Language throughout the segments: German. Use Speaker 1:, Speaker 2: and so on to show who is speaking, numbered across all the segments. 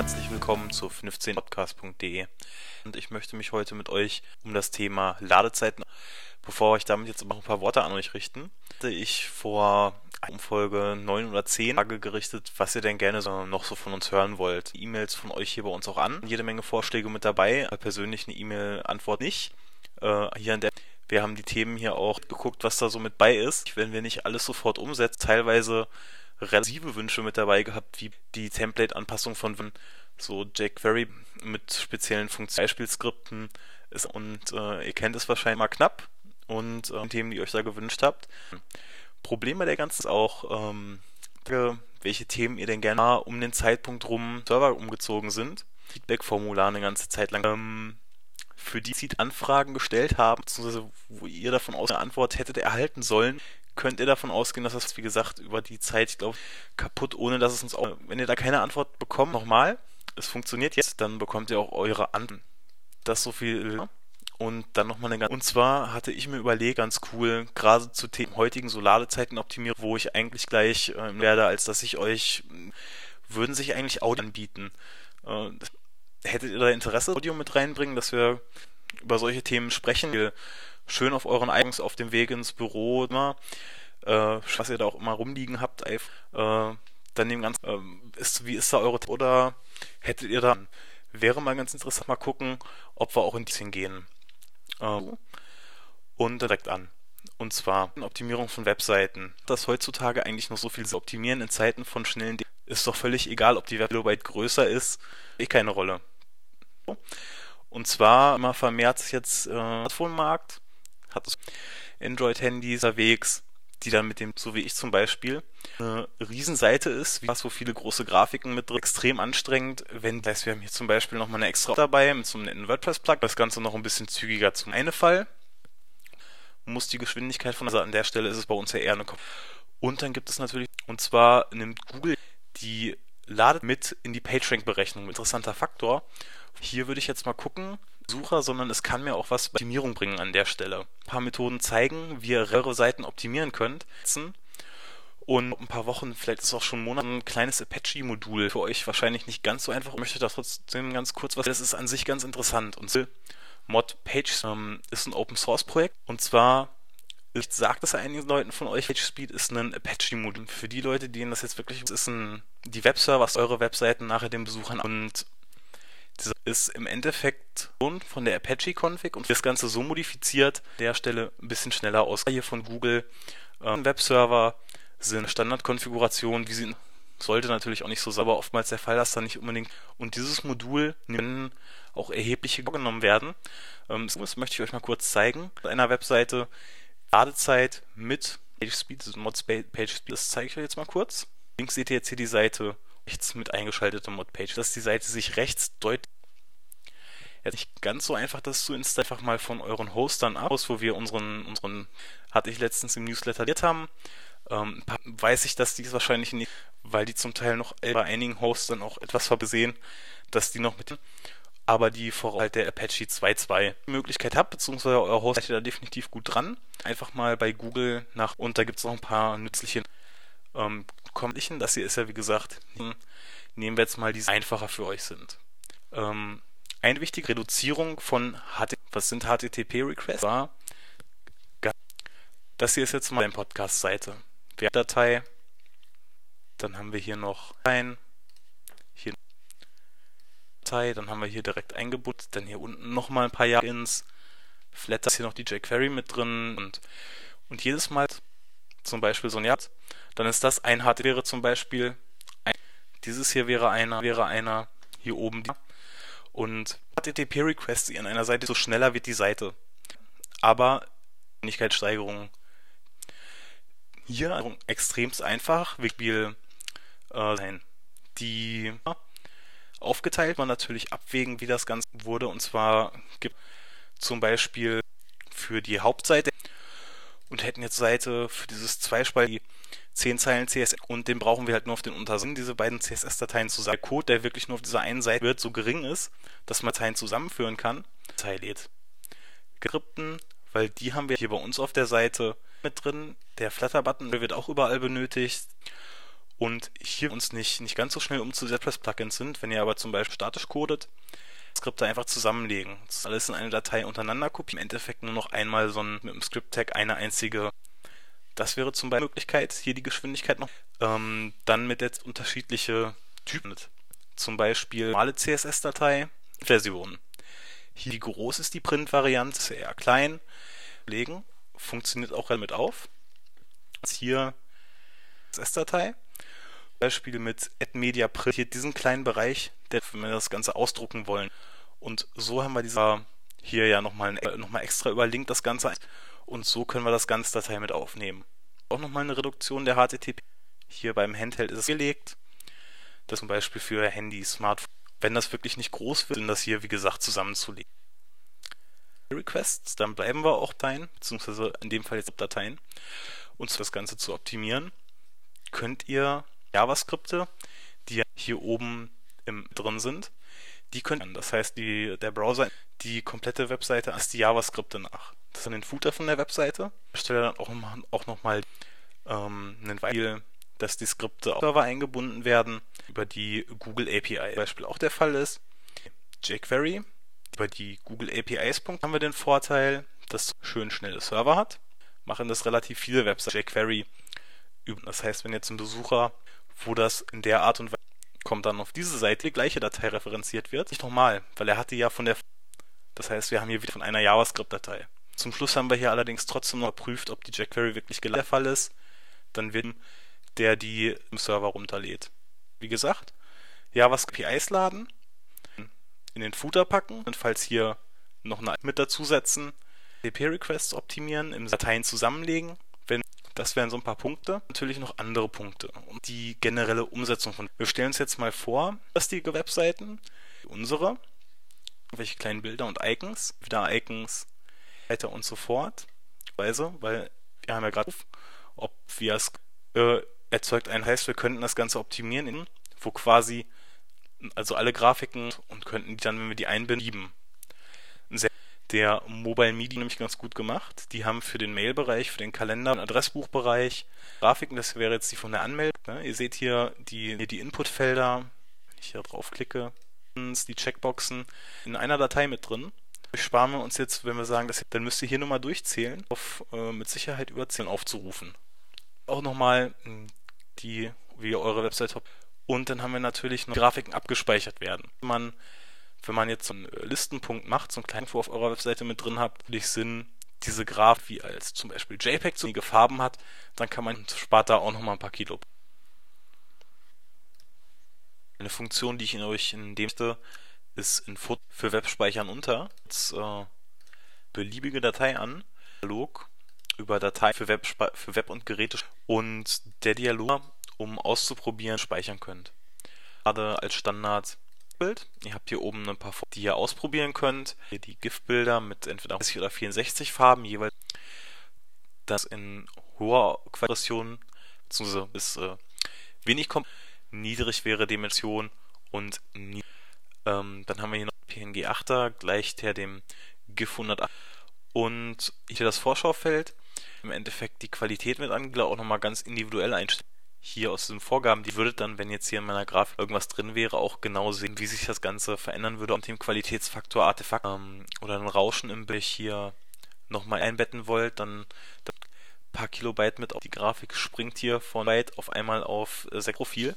Speaker 1: herzlich willkommen zu 15podcast.de. Und ich möchte mich heute mit euch um das Thema Ladezeiten, bevor ich damit jetzt noch ein paar Worte an euch richten, hatte ich vor Folge 9 oder 10 Frage gerichtet, was ihr denn gerne noch so von uns hören wollt. E-Mails von euch hier bei uns auch an. Jede Menge Vorschläge mit dabei. Persönlich eine E-Mail-Antwort nicht. Äh, hier an der wir haben die Themen hier auch geguckt, was da so mit bei ist. Wenn wir nicht alles sofort umsetzen, teilweise relative Wünsche mit dabei gehabt, wie die Template-Anpassung von so jQuery mit speziellen Funktionsbeispielskripten ist und äh, ihr kennt es wahrscheinlich mal knapp und äh, Themen, die ihr euch da gewünscht habt. Problem bei der ganzen ist auch, ähm, welche Themen ihr denn gerne um den Zeitpunkt rum Server umgezogen sind. Feedback-Formular eine ganze Zeit lang. Ähm, für die sie Anfragen gestellt haben, beziehungsweise wo ihr davon aus eine Antwort hättet erhalten sollen, könnt ihr davon ausgehen, dass das, wie gesagt, über die Zeit, ich glaube, kaputt, ohne dass es uns auch, wenn ihr da keine Antwort bekommt, nochmal, es funktioniert jetzt, dann bekommt ihr auch eure Antwort. Das so viel und dann nochmal eine ganz. Und zwar hatte ich mir überlegt, ganz cool, gerade zu Themen heutigen Soladezeiten optimieren, wo ich eigentlich gleich äh, werde, als dass ich euch, würden sich eigentlich Audio anbieten. Äh, hättet ihr da Interesse, Audio mit reinbringen, dass wir über solche Themen sprechen? Schön auf euren Eigens auf dem Weg ins Büro, immer, äh, was ihr da auch immer rumliegen habt, äh, dann dem ganzen, äh, ist, wie ist da eure, oder hättet ihr da, wäre mal ganz interessant, mal gucken, ob wir auch in die gehen. Äh, und direkt an. Und zwar Optimierung von Webseiten. Das heutzutage eigentlich noch so viel zu optimieren in Zeiten von schnellen ist doch völlig egal, ob die Webkilobyte größer ist, eh keine Rolle. Und zwar immer vermehrt sich jetzt äh, Smartphone-Markt, hat es Android-Handys unterwegs, die dann mit dem, so wie ich zum Beispiel, eine Riesenseite ist, wie so viele große Grafiken mit drin, extrem anstrengend. Wenn, das heißt, wir haben hier zum Beispiel nochmal eine extra dabei mit so einem netten WordPress-Plug, das Ganze noch ein bisschen zügiger zum einen Fall. Muss die Geschwindigkeit von, also an der Stelle ist es bei uns ja eher eine Und dann gibt es natürlich, und zwar nimmt Google die ladet mit in die PageRank-Berechnung. Interessanter Faktor. Hier würde ich jetzt mal gucken, Sucher, sondern es kann mir auch was bei Optimierung bringen an der Stelle. Ein paar Methoden zeigen, wie ihr eure Seiten optimieren könnt. Und ein paar Wochen, vielleicht ist es auch schon Monate, ein kleines Apache-Modul für euch wahrscheinlich nicht ganz so einfach. Ich möchte da trotzdem ganz kurz was. Das ist an sich ganz interessant. Und Mod Page ähm, ist ein Open Source Projekt. Und zwar ich sage das einigen Leuten von euch, PageSpeed ist ein Apache-Modul. Für die Leute, denen das jetzt wirklich ist, ein die Webserver, eure Webseiten nachher den Besuchern und das ist im Endeffekt von der Apache-Config und das Ganze so modifiziert, an der Stelle ein bisschen schneller aus. Hier von Google ähm, Webserver sind Standardkonfigurationen, wie sie sollte natürlich auch nicht so sauber oftmals der Fall, dass da nicht unbedingt und dieses Modul können auch erhebliche vorgenommen werden. Ähm, das möchte ich euch mal kurz zeigen. Auf einer Webseite Ladezeit mit PageSpeed, also Mod PageSpeed, das zeige ich euch jetzt mal kurz. Links seht ihr jetzt hier die Seite rechts mit eingeschalteter Modpage, dass die Seite sich rechts deutlich Jetzt nicht ganz so einfach, das zu installieren, einfach mal von euren Hostern ab, wo wir unseren, unseren, hatte ich letztens im Newsletter haben. Ähm, weiß ich, dass die wahrscheinlich nicht, weil die zum Teil noch bei einigen Hostern auch etwas verbesehen, dass die noch mit aber die Vorhalt der Apache 2.2 Möglichkeit habt, beziehungsweise euer Host seid ihr da definitiv gut dran. Einfach mal bei Google nach und da gibt es noch ein paar nützliche ähm, Kommlichen. Das hier ist ja wie gesagt, nehmen wir jetzt mal die einfacher für euch sind. Ähm, eine wichtige Reduzierung von HTTP, was sind HTTP-Requests? Das hier ist jetzt mal eine Podcast-Seite. Datei, dann haben wir hier noch ein Datei, dann haben wir hier direkt eingebunden, dann hier unten nochmal ein paar Jahre ins Flatter ist hier noch die jQuery mit drin und, und jedes Mal zum Beispiel so ein Jahr, dann ist das ein HTTP wäre zum Beispiel ein, dieses hier wäre einer, wäre einer hier oben die, und HTTP Requests an einer Seite, so schneller wird die Seite. Aber Geschwindigkeitssteigerung hier extremst einfach, wie äh, die aufgeteilt. Man natürlich abwägen, wie das Ganze wurde. Und zwar gibt zum Beispiel für die Hauptseite und hätten jetzt Seite für dieses Zweispalt 10 Zeilen CSS und den brauchen wir halt nur auf den Untersinn, diese beiden CSS-Dateien zusammen. Der Code, der wirklich nur auf dieser einen Seite wird, so gering ist, dass man Dateien zusammenführen kann, Datei lädt. Skripten, weil die haben wir hier bei uns auf der Seite mit drin. Der Flutter-Button wird auch überall benötigt. Und hier uns nicht, nicht ganz so schnell um zu ZPress-Plugins sind, wenn ihr aber zum Beispiel statisch codet, Skripte einfach zusammenlegen. Das ist alles in eine Datei untereinander kopieren. Im Endeffekt nur noch einmal so ein, mit dem Script-Tag eine einzige. Das wäre zum Beispiel eine Möglichkeit, hier die Geschwindigkeit noch. Ähm, dann mit jetzt unterschiedliche Typen. Zum Beispiel normale CSS-Datei, Versionen. Hier wie groß ist die Print-Variante, eher klein. Legen, funktioniert auch damit auf. Hier CSS-Datei. Beispiel mit AdMediaPrint, hier diesen kleinen Bereich, der, wenn wir das Ganze ausdrucken wollen. Und so haben wir dieser hier ja nochmal noch mal extra überlinkt das Ganze und so können wir das ganze Datei mit aufnehmen. Auch nochmal eine Reduktion der HTTP. Hier beim Handheld ist es gelegt. Das zum Beispiel für Handy, Smartphone. Wenn das wirklich nicht groß wird, sind das hier wie gesagt zusammenzulegen. Requests, dann bleiben wir auch Dateien, beziehungsweise in dem Fall jetzt Dateien. Und das Ganze zu optimieren, könnt ihr JavaScripte, die hier oben im, drin sind, die können, das heißt, die, der Browser, die komplette Webseite als die JavaScripte nach. Das ist dann den Footer von der Webseite. Ich stelle dann auch, auch nochmal ähm, einen Beispiel, dass die Skripte auf Server eingebunden werden, über die Google API. Zum Beispiel auch der Fall ist. jQuery. Über die Google APIs haben wir den Vorteil, dass schön schnelle Server hat. Machen das relativ viele Websites jQuery üben. Das heißt, wenn jetzt ein Besucher wo das in der Art und Weise kommt dann auf diese Seite die gleiche Datei referenziert wird. Nicht nochmal, weil er hatte ja von der das heißt, wir haben hier wieder von einer JavaScript-Datei. Zum Schluss haben wir hier allerdings trotzdem noch geprüft, ob die jQuery wirklich der Fall ist. Dann wird der die im Server runterlädt. Wie gesagt, JavaScript APIs laden, in den Footer packen und falls hier noch eine mit dazusetzen, TP-Requests optimieren, im Dateien zusammenlegen das wären so ein paar Punkte. Natürlich noch andere Punkte. Und die generelle Umsetzung von. Wir stellen uns jetzt mal vor, dass die Webseiten, unsere, welche kleinen Bilder und Icons, wieder Icons, weiter und so fort. Weise, weil wir haben ja gerade, ob wir es äh, erzeugt ein heißt, wir könnten das Ganze optimieren, wo quasi also alle Grafiken und könnten die dann, wenn wir die einbinden, der Mobile Media nämlich ganz gut gemacht. Die haben für den Mail-Bereich, für den Kalender- und Adressbuchbereich Grafiken, das wäre jetzt die von der Anmeldung. Ne? Ihr seht hier die, die Inputfelder, wenn ich hier draufklicke, die Checkboxen in einer Datei mit drin. Sparen wir uns jetzt, wenn wir sagen, dass, dann müsst ihr hier nochmal durchzählen, auf äh, mit Sicherheit überzählen aufzurufen. Auch nochmal hm, die, wie eure Website habt. Und dann haben wir natürlich noch Grafiken abgespeichert werden. Man wenn man jetzt so einen äh, Listenpunkt macht, so einen kleinen auf eurer Webseite mit drin habt, würde ich Sinn, diese Graph wie als zum Beispiel JPEG so einige Farben hat, dann kann man spart da auch nochmal ein paar Kilo. Eine Funktion, die ich in euch in dem ist Info für Webspeichern unter. Jetzt, äh, beliebige Datei an, Dialog über Datei für Web, für Web und Geräte und der Dialog, um auszuprobieren, speichern könnt. Gerade als Standard Bild. Ihr habt hier oben ein paar, die ihr ausprobieren könnt. Hier die GIF-Bilder mit entweder 30 oder 64 Farben jeweils. Das in hoher Qualität, beziehungsweise bis äh, wenig kommt. Niedrig wäre Dimension und ähm, dann haben wir hier noch PNG 8er, gleicht her dem GIF 108. Und hier das Vorschaufeld. Im Endeffekt die Qualität mit Angler auch nochmal ganz individuell einstellen hier aus den Vorgaben, die würdet dann, wenn jetzt hier in meiner Grafik irgendwas drin wäre, auch genau sehen, wie sich das Ganze verändern würde und dem Qualitätsfaktor Artefakt ähm, oder ein Rauschen im Bild hier nochmal einbetten wollt, dann, ein paar Kilobyte mit auf die Grafik springt hier von Byte auf einmal auf äh, 6 Profil.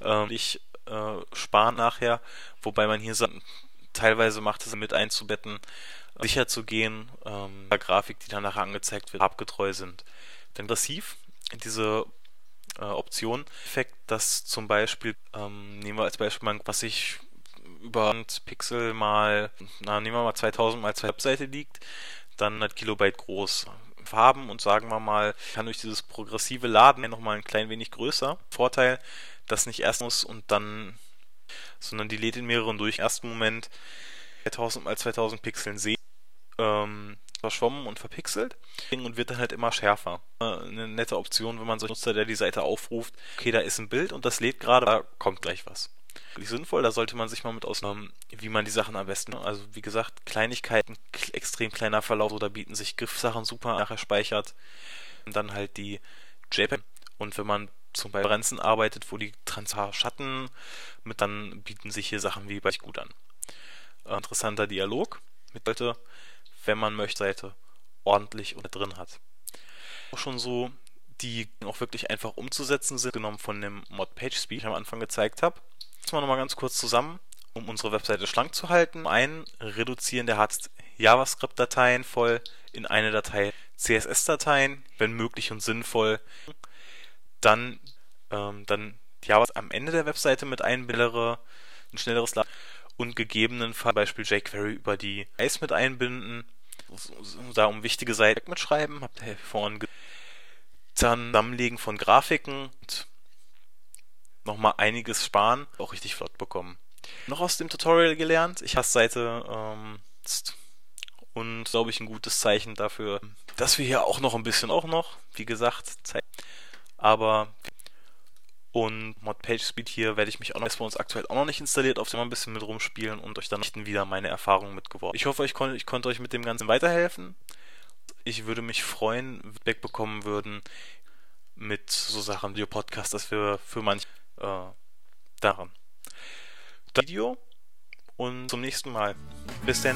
Speaker 1: Ähm, ich äh, spare nachher, wobei man hier teilweise macht es mit einzubetten, sicher zu gehen, ähm, Grafik, die dann nachher angezeigt wird, abgetreu sind. Denn passiv, diese äh, Option. Effekt, dass zum Beispiel, ähm, nehmen wir als Beispiel mal, was ich über Pixel mal, na, nehmen wir mal 2000 mal 2 Webseite liegt, dann 100 Kilobyte groß. Farben und sagen wir mal, kann durch dieses progressive Laden nochmal ein klein wenig größer. Vorteil, dass nicht erst muss und dann, sondern die lädt in mehreren durch. Ersten Moment 2000 mal 2000 Pixeln sehen. Ähm, verschwommen und verpixelt und wird dann halt immer schärfer. Äh, eine nette Option, wenn man so Nutzer, der die Seite aufruft, okay, da ist ein Bild und das lädt gerade, da kommt gleich was. Wirklich sinnvoll, da sollte man sich mal mit ausnehmen, wie man die Sachen am besten, also wie gesagt, Kleinigkeiten, extrem kleiner Verlauf, da bieten sich Griffsachen super nachher speichert und dann halt die JPEG und wenn man zum Beispiel Grenzen arbeitet, wo die Transfer-Schatten mit dann bieten sich hier Sachen wie bei gut an. Äh, interessanter Dialog mit Leute, wenn man möchte, Seite ordentlich und drin hat. Auch schon so, die auch wirklich einfach umzusetzen sind, genommen von dem Mod PageSpeed, den ich am Anfang gezeigt habe. Jetzt mal nochmal ganz kurz zusammen, um unsere Webseite schlank zu halten. Ein, reduzieren der JavaScript-Dateien voll in eine Datei CSS-Dateien, wenn möglich und sinnvoll. Dann, ähm, dann Java am Ende der Webseite mit einbindere, ein schnelleres Laden und gegebenenfalls Beispiel jQuery über die ICE mit einbinden, da um wichtige Seiten mitschreiben, habt ihr vorhin dann Zusammenlegen von Grafiken und nochmal einiges sparen, auch richtig flott bekommen. Noch aus dem Tutorial gelernt, ich habe Seite ähm, und glaube ich ein gutes Zeichen dafür, dass wir hier auch noch ein bisschen auch noch, wie gesagt, Zeit, aber und Mod PageSpeed hier werde ich mich auch noch, ist bei uns aktuell auch noch nicht installiert, auf dem mal ein bisschen mit rumspielen und euch dann wieder meine Erfahrungen mitgeworfen. Ich hoffe, ich, kon ich konnte euch mit dem Ganzen weiterhelfen. Ich würde mich freuen, wenn wir wegbekommen würden mit so Sachen wie Podcast, dass wir für manche äh, daran. Das Video und zum nächsten Mal. Bis dann.